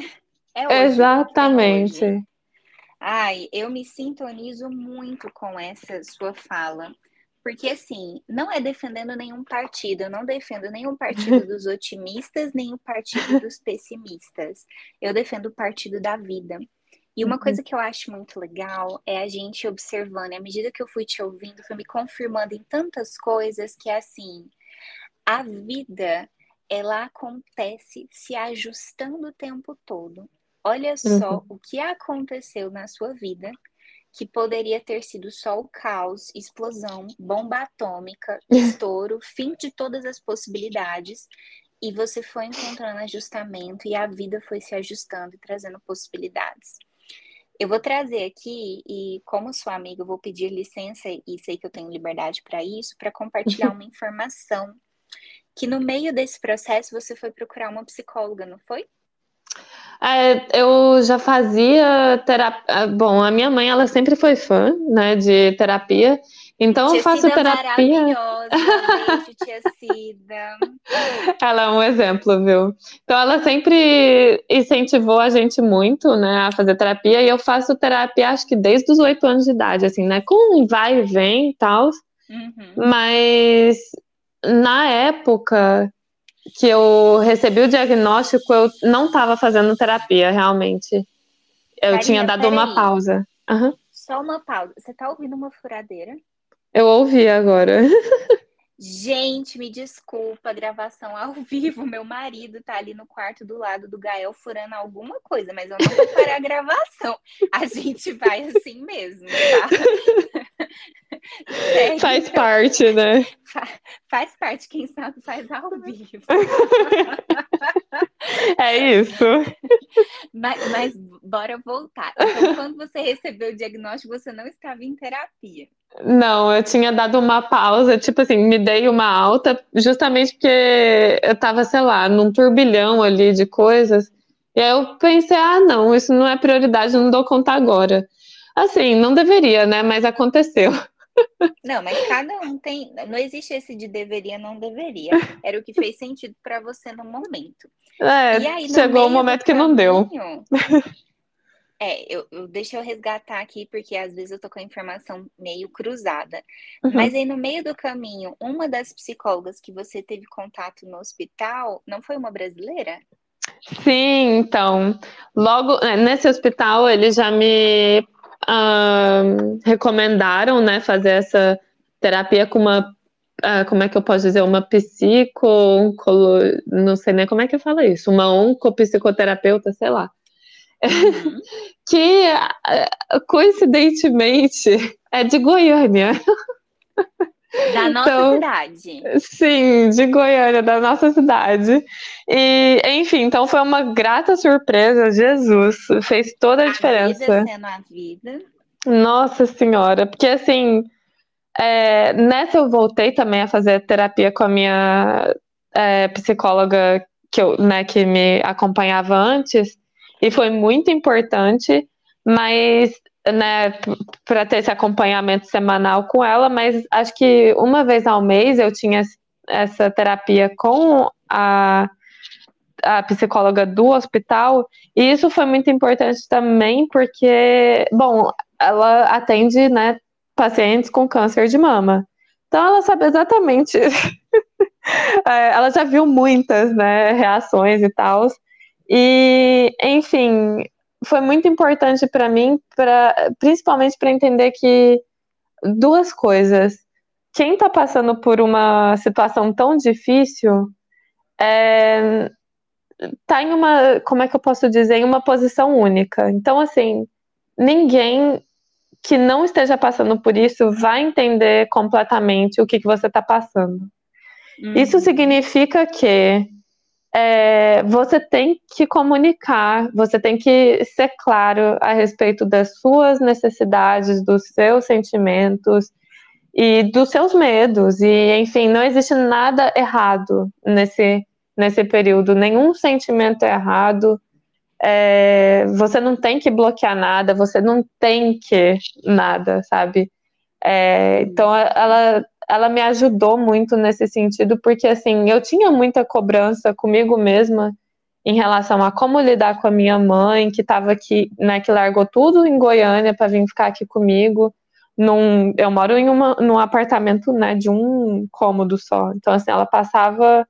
É hoje. Exatamente. Hoje. Ai, eu me sintonizo muito com essa sua fala. Porque, assim, não é defendendo nenhum partido. Eu não defendo nenhum partido dos otimistas, nem o partido dos pessimistas. Eu defendo o partido da vida. E uma uhum. coisa que eu acho muito legal é a gente observando, à medida que eu fui te ouvindo, foi me confirmando em tantas coisas que é assim, a vida ela acontece se ajustando o tempo todo. Olha só uhum. o que aconteceu na sua vida que poderia ter sido só o caos, explosão, bomba atômica, estouro, fim de todas as possibilidades. E você foi encontrando ajustamento e a vida foi se ajustando e trazendo possibilidades. Eu vou trazer aqui, e como sua amiga, eu vou pedir licença, e sei que eu tenho liberdade para isso, para compartilhar uma informação que no meio desse processo você foi procurar uma psicóloga, não foi? É, eu já fazia terapia. Bom, a minha mãe, ela sempre foi fã, né, de terapia. Então tia eu faço Cida terapia. Maravilhosa, tia Cida. Ela é um exemplo, viu? Então ela sempre incentivou a gente muito, né, a fazer terapia. E eu faço terapia, acho que desde os oito anos de idade, assim, né, com vai e vem e tal. Uhum. Mas na época que eu recebi o diagnóstico, eu não estava fazendo terapia, realmente. Eu tinha dado uma aí. pausa. Uhum. Só uma pausa. Você tá ouvindo uma furadeira? Eu ouvi agora. Gente, me desculpa, gravação ao vivo. Meu marido tá ali no quarto do lado do Gael furando alguma coisa, mas eu não vou parar a gravação. A gente vai assim mesmo, tá? Faz parte, né? faz parte, quem sabe faz ao vivo. É isso. Mas, mas bora voltar. Então, quando você recebeu o diagnóstico, você não estava em terapia. Não, eu tinha dado uma pausa, tipo assim, me dei uma alta, justamente porque eu tava, sei lá, num turbilhão ali de coisas. E aí eu pensei, ah, não, isso não é prioridade, não dou conta agora. Assim, não deveria, né? Mas aconteceu. Não, mas cada um tem. Não existe esse de deveria, não deveria. Era o que fez sentido para você no momento. É, aí, chegou o um momento que caminho, não deu. É, eu, eu, deixa eu resgatar aqui, porque às vezes eu tô com a informação meio cruzada. Uhum. Mas aí no meio do caminho, uma das psicólogas que você teve contato no hospital não foi uma brasileira? Sim, então. Logo é, nesse hospital, eles já me uh, recomendaram né, fazer essa terapia com uma. Uh, como é que eu posso dizer? Uma psico. Não sei nem como é que eu falo isso. Uma oncopsicoterapeuta, sei lá. Uhum. que coincidentemente é de Goiânia. Da nossa então, cidade. Sim, de Goiânia, da nossa cidade. E, enfim, então foi uma grata surpresa. Jesus, fez toda a, a diferença. Vida sendo a vida. Nossa Senhora, porque assim, é, nessa eu voltei também a fazer terapia com a minha é, psicóloga que, eu, né, que me acompanhava antes e foi muito importante, mas né, para ter esse acompanhamento semanal com ela, mas acho que uma vez ao mês eu tinha essa terapia com a, a psicóloga do hospital, e isso foi muito importante também, porque, bom, ela atende, né, pacientes com câncer de mama. Então ela sabe exatamente, é, ela já viu muitas, né, reações e tal, e, enfim, foi muito importante para mim, pra, principalmente para entender que duas coisas. Quem está passando por uma situação tão difícil é, tá em uma, como é que eu posso dizer, em uma posição única. Então, assim, ninguém que não esteja passando por isso vai entender completamente o que, que você está passando. Uhum. Isso significa que é, você tem que comunicar, você tem que ser claro a respeito das suas necessidades, dos seus sentimentos e dos seus medos. E, enfim, não existe nada errado nesse, nesse período, nenhum sentimento é errado. É, você não tem que bloquear nada, você não tem que nada, sabe? É, então ela, ela me ajudou muito nesse sentido, porque assim, eu tinha muita cobrança comigo mesma em relação a como lidar com a minha mãe, que estava aqui, né, que largou tudo em Goiânia para vir ficar aqui comigo. Num, eu moro em uma, num apartamento né, de um cômodo só. Então, assim, ela passava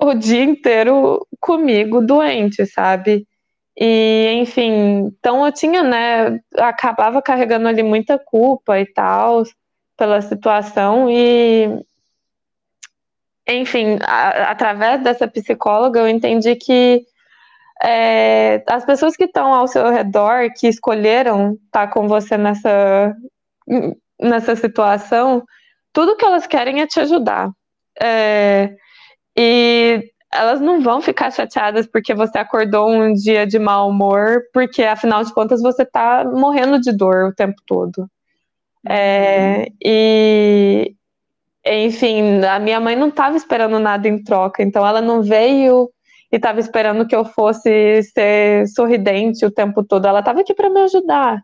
o dia inteiro comigo doente, sabe? E, enfim, então eu tinha, né, acabava carregando ali muita culpa e tal pela situação e enfim, a, através dessa psicóloga eu entendi que é, as pessoas que estão ao seu redor, que escolheram estar tá com você nessa, nessa situação, tudo que elas querem é te ajudar. É, e elas não vão ficar chateadas porque você acordou um dia de mau humor, porque afinal de contas você está morrendo de dor o tempo todo. É, e, enfim, a minha mãe não estava esperando nada em troca, então ela não veio e estava esperando que eu fosse ser sorridente o tempo todo. Ela estava aqui para me ajudar.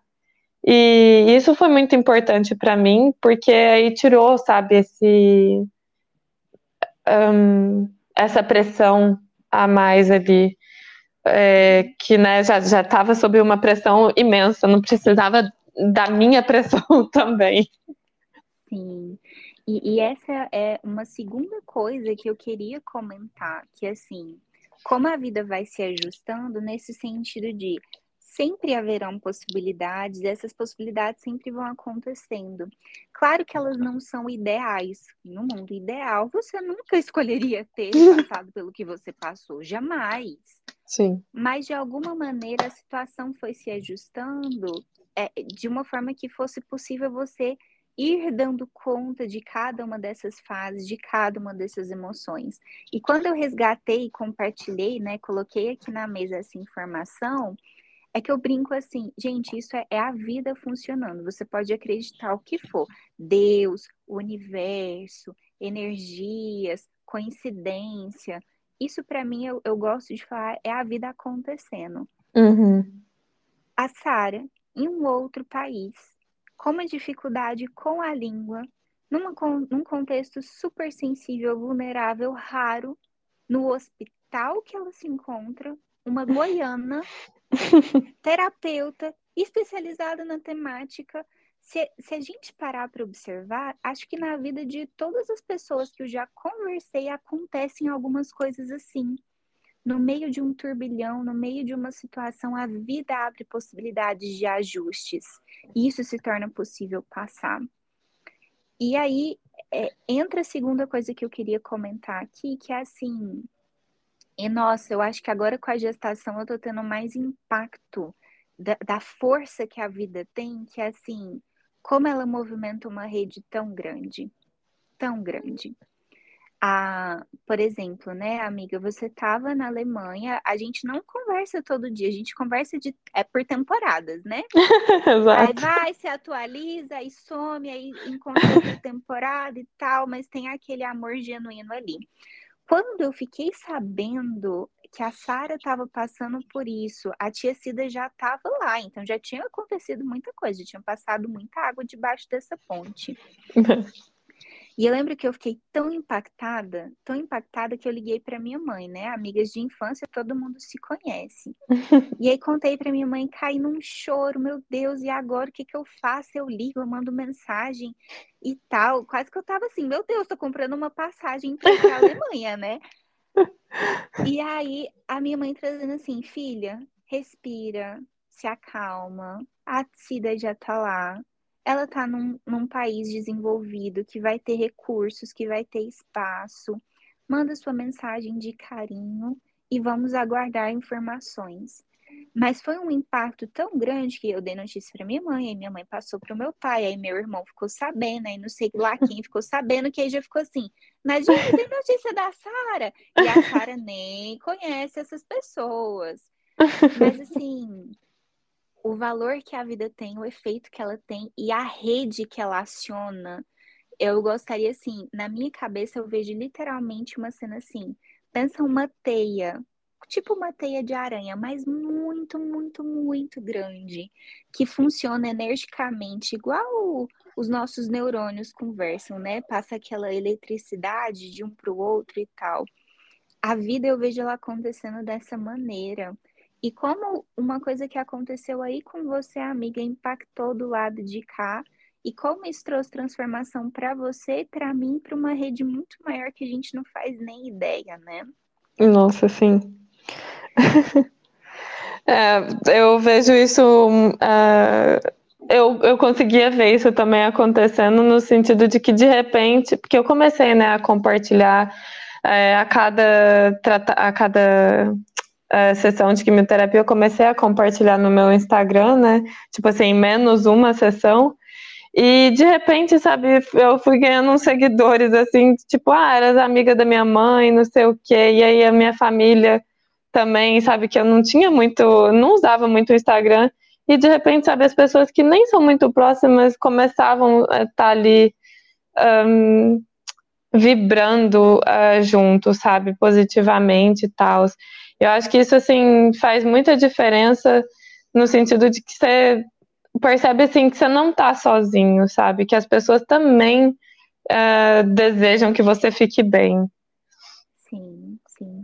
E isso foi muito importante para mim, porque aí tirou, sabe, esse um, essa pressão a mais ali, é, que né, já estava sob uma pressão imensa, não precisava da minha pressão também. Sim. E, e, essa é uma segunda coisa que eu queria comentar, que assim, como a vida vai se ajustando nesse sentido de sempre haverão possibilidades, essas possibilidades sempre vão acontecendo. Claro que elas não são ideais. No mundo ideal, você nunca escolheria ter passado pelo que você passou, jamais. Sim. Mas de alguma maneira a situação foi se ajustando é, de uma forma que fosse possível você ir dando conta de cada uma dessas fases, de cada uma dessas emoções. E quando eu resgatei e compartilhei, né, coloquei aqui na mesa essa informação, é que eu brinco assim, gente, isso é, é, a vida funcionando. Você pode acreditar o que for. Deus, o universo, energias, coincidência. Isso para mim eu, eu, gosto de falar é a vida acontecendo. Uhum. A Sara, em um outro país, com uma dificuldade com a língua, numa, num contexto super sensível, vulnerável, raro, no hospital que ela se encontra, uma goiana terapeuta especializada na temática. Se, se a gente parar para observar, acho que na vida de todas as pessoas que eu já conversei acontecem algumas coisas assim. No meio de um turbilhão, no meio de uma situação, a vida abre possibilidades de ajustes. E isso se torna possível passar. E aí é, entra a segunda coisa que eu queria comentar aqui, que é assim, e nossa, eu acho que agora com a gestação eu tô tendo mais impacto da, da força que a vida tem, que é assim, como ela movimenta uma rede tão grande, tão grande. Ah, por exemplo, né, amiga, você estava na Alemanha, a gente não conversa todo dia, a gente conversa de, é por temporadas, né? Exato. Aí vai, se atualiza, aí some, aí encontra outra temporada e tal, mas tem aquele amor genuíno ali. Quando eu fiquei sabendo que a Sara estava passando por isso, a tia Cida já estava lá, então já tinha acontecido muita coisa, já tinha passado muita água debaixo dessa ponte. E eu lembro que eu fiquei tão impactada, tão impactada que eu liguei para minha mãe, né? Amigas de infância, todo mundo se conhece. e aí contei para minha mãe, caí num choro, meu Deus, e agora o que que eu faço? Eu ligo, eu mando mensagem e tal. Quase que eu tava assim, meu Deus, tô comprando uma passagem para a Alemanha, né? E aí a minha mãe trazendo assim, filha, respira, se acalma, a Cida já tá lá, ela está num, num país desenvolvido que vai ter recursos, que vai ter espaço. Manda sua mensagem de carinho e vamos aguardar informações. Mas foi um impacto tão grande que eu dei notícia para minha mãe, aí minha mãe passou para o meu pai, aí meu irmão ficou sabendo, aí não sei lá quem ficou sabendo, que aí já ficou assim, Nadine, tem notícia da Sara? E a Sara nem conhece essas pessoas. Mas assim, o valor que a vida tem, o efeito que ela tem e a rede que ela aciona. Eu gostaria, assim, na minha cabeça eu vejo literalmente uma cena assim. Pensa uma teia, tipo uma teia de aranha, mas muito, muito, muito grande, que funciona energicamente igual os nossos neurônios conversam, né? Passa aquela eletricidade de um para o outro e tal. A vida eu vejo ela acontecendo dessa maneira. E como uma coisa que aconteceu aí com você, amiga, impactou do lado de cá, e como isso trouxe transformação para você para mim, para uma rede muito maior que a gente não faz nem ideia, né? Nossa, sim. é, eu vejo isso. Uh, eu, eu conseguia ver isso também acontecendo no sentido de que de repente, porque eu comecei né, a compartilhar é, a cada, a cada é, sessão de quimioterapia, eu comecei a compartilhar no meu Instagram, né? Tipo assim, menos uma sessão. E de repente, sabe, eu fui ganhando uns seguidores assim, tipo, ah, eras amiga da minha mãe, não sei o quê. E aí a minha família também, sabe, que eu não tinha muito, não usava muito o Instagram. E de repente, sabe, as pessoas que nem são muito próximas começavam a estar tá ali um, vibrando uh, junto, sabe, positivamente e tal. Eu acho que isso, assim, faz muita diferença no sentido de que você percebe, assim, que você não está sozinho, sabe, que as pessoas também uh, desejam que você fique bem. Sim, sim.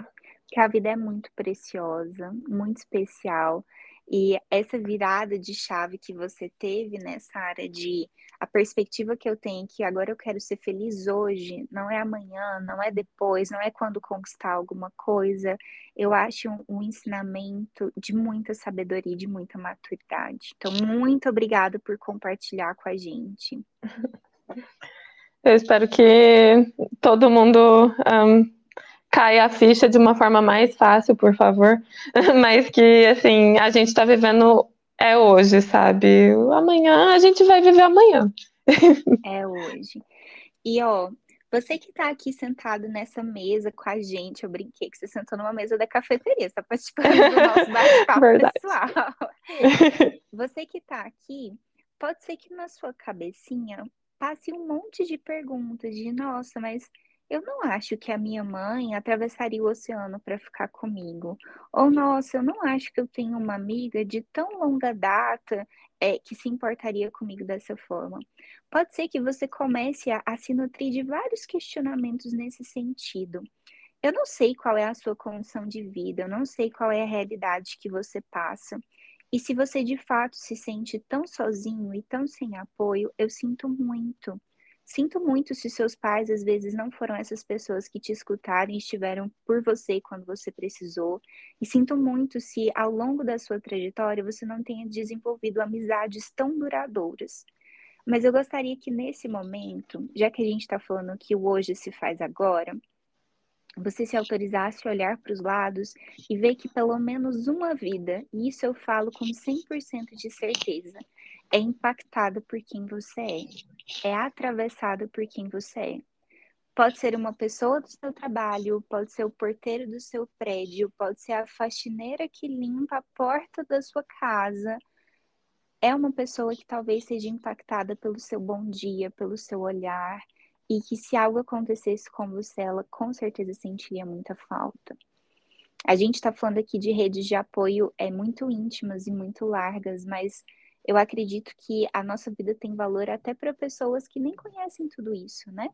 Que a vida é muito preciosa, muito especial. E essa virada de chave que você teve nessa área de a perspectiva que eu tenho que agora eu quero ser feliz hoje, não é amanhã, não é depois, não é quando conquistar alguma coisa. Eu acho um, um ensinamento de muita sabedoria, de muita maturidade. Então, muito obrigada por compartilhar com a gente. Eu espero que todo mundo um caia a ficha de uma forma mais fácil, por favor. Mas que, assim, a gente está vivendo é hoje, sabe? Amanhã a gente vai viver amanhã. É hoje. E, ó, você que está aqui sentado nessa mesa com a gente, eu brinquei que você sentou numa mesa da cafeteria, está participando do nosso bate-papo pessoal. Você que está aqui, pode ser que na sua cabecinha passe um monte de perguntas de, nossa, mas eu não acho que a minha mãe atravessaria o oceano para ficar comigo. Ou, nossa, eu não acho que eu tenho uma amiga de tão longa data é, que se importaria comigo dessa forma. Pode ser que você comece a, a se nutrir de vários questionamentos nesse sentido. Eu não sei qual é a sua condição de vida, eu não sei qual é a realidade que você passa. E se você de fato se sente tão sozinho e tão sem apoio, eu sinto muito. Sinto muito se seus pais às vezes não foram essas pessoas que te escutaram e estiveram por você quando você precisou. E sinto muito se ao longo da sua trajetória você não tenha desenvolvido amizades tão duradouras. Mas eu gostaria que nesse momento, já que a gente está falando que o hoje se faz agora, você se autorizasse a olhar para os lados e ver que pelo menos uma vida, e isso eu falo com 100% de certeza, é impactada por quem você é, é atravessada por quem você é. Pode ser uma pessoa do seu trabalho, pode ser o porteiro do seu prédio, pode ser a faxineira que limpa a porta da sua casa. É uma pessoa que talvez seja impactada pelo seu bom dia, pelo seu olhar, e que se algo acontecesse com você, ela com certeza sentiria muita falta. A gente está falando aqui de redes de apoio é muito íntimas e muito largas, mas eu acredito que a nossa vida tem valor até para pessoas que nem conhecem tudo isso, né?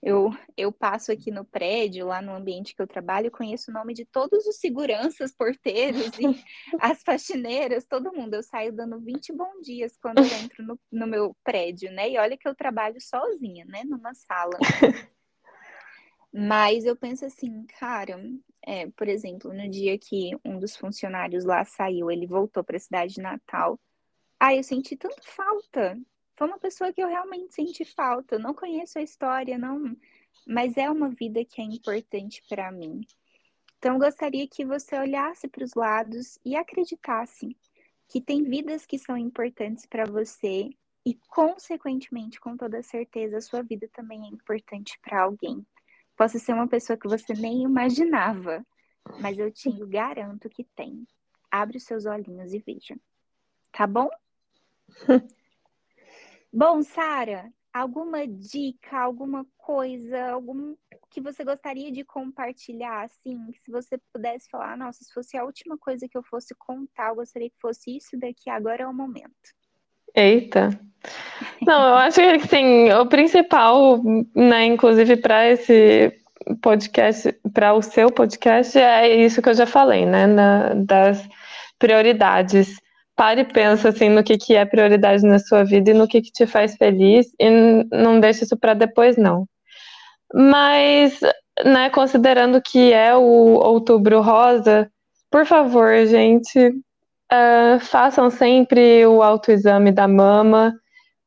Eu, eu passo aqui no prédio, lá no ambiente que eu trabalho, conheço o nome de todos os seguranças, porteiros e as faxineiras, todo mundo. Eu saio dando 20 bom dias quando eu entro no, no meu prédio, né? E olha que eu trabalho sozinha, né? Numa sala. Mas eu penso assim, cara, é, por exemplo, no dia que um dos funcionários lá saiu, ele voltou para a cidade de Natal ah, eu senti tanta falta. Foi uma pessoa que eu realmente senti falta. Eu não conheço a história, não, mas é uma vida que é importante para mim. Então, gostaria que você olhasse para os lados e acreditasse que tem vidas que são importantes para você e, consequentemente, com toda certeza, a sua vida também é importante para alguém. Posso ser uma pessoa que você nem imaginava, mas eu te garanto que tem. Abre os seus olhinhos e veja. Tá bom? Bom, Sara, alguma dica, alguma coisa, algum que você gostaria de compartilhar, assim, se você pudesse falar, nossa, se fosse a última coisa que eu fosse contar, eu gostaria que fosse isso daqui, agora é o momento. Eita. Não, eu acho que assim, o principal, né, inclusive para esse podcast, para o seu podcast, é isso que eu já falei, né, na, das prioridades pare e pensa assim no que, que é prioridade na sua vida e no que, que te faz feliz e não deixe isso para depois não. Mas, né, considerando que é o Outubro Rosa, por favor, gente, uh, façam sempre o autoexame da mama,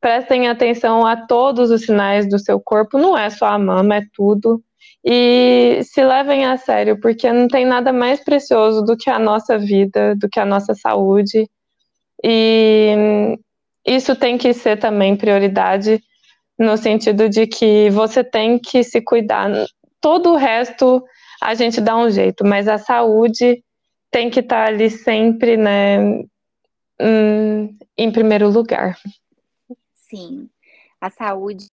prestem atenção a todos os sinais do seu corpo, não é só a mama, é tudo. E se levem a sério, porque não tem nada mais precioso do que a nossa vida, do que a nossa saúde. E isso tem que ser também prioridade no sentido de que você tem que se cuidar. Todo o resto a gente dá um jeito, mas a saúde tem que estar ali sempre, né, hum, em primeiro lugar. Sim, a saúde.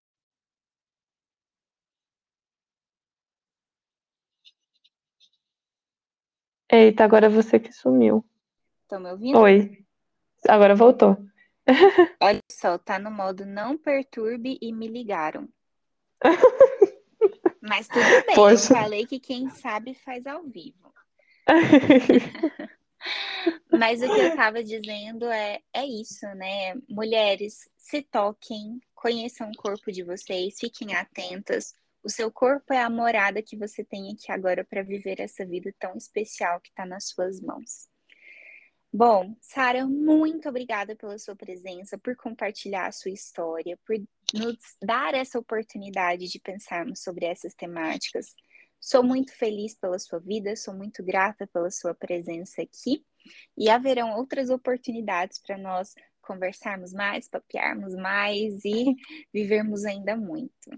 Eita, agora você que sumiu. Estão me ouvindo? Oi. Agora voltou. Olha só, tá no modo não perturbe e me ligaram. Mas tudo bem, Poxa. eu falei que quem sabe faz ao vivo. Mas o que eu tava dizendo é, é isso, né? Mulheres, se toquem, conheçam o corpo de vocês, fiquem atentas. O seu corpo é a morada que você tem aqui agora para viver essa vida tão especial que está nas suas mãos. Bom, Sara, muito obrigada pela sua presença, por compartilhar a sua história, por nos dar essa oportunidade de pensarmos sobre essas temáticas. Sou muito feliz pela sua vida, sou muito grata pela sua presença aqui e haverão outras oportunidades para nós conversarmos mais, papearmos mais e vivermos ainda muito.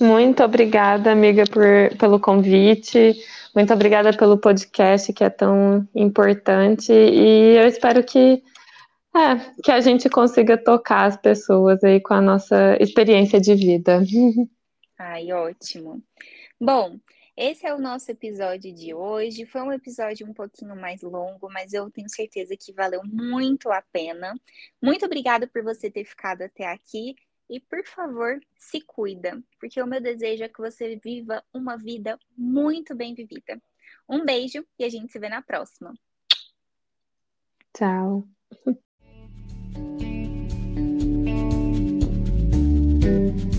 Muito obrigada, amiga, por, pelo convite. Muito obrigada pelo podcast, que é tão importante. E eu espero que, é, que a gente consiga tocar as pessoas aí com a nossa experiência de vida. Ai, ótimo. Bom, esse é o nosso episódio de hoje. Foi um episódio um pouquinho mais longo, mas eu tenho certeza que valeu muito a pena. Muito obrigada por você ter ficado até aqui. E por favor, se cuida, porque o meu desejo é que você viva uma vida muito bem vivida. Um beijo e a gente se vê na próxima. Tchau.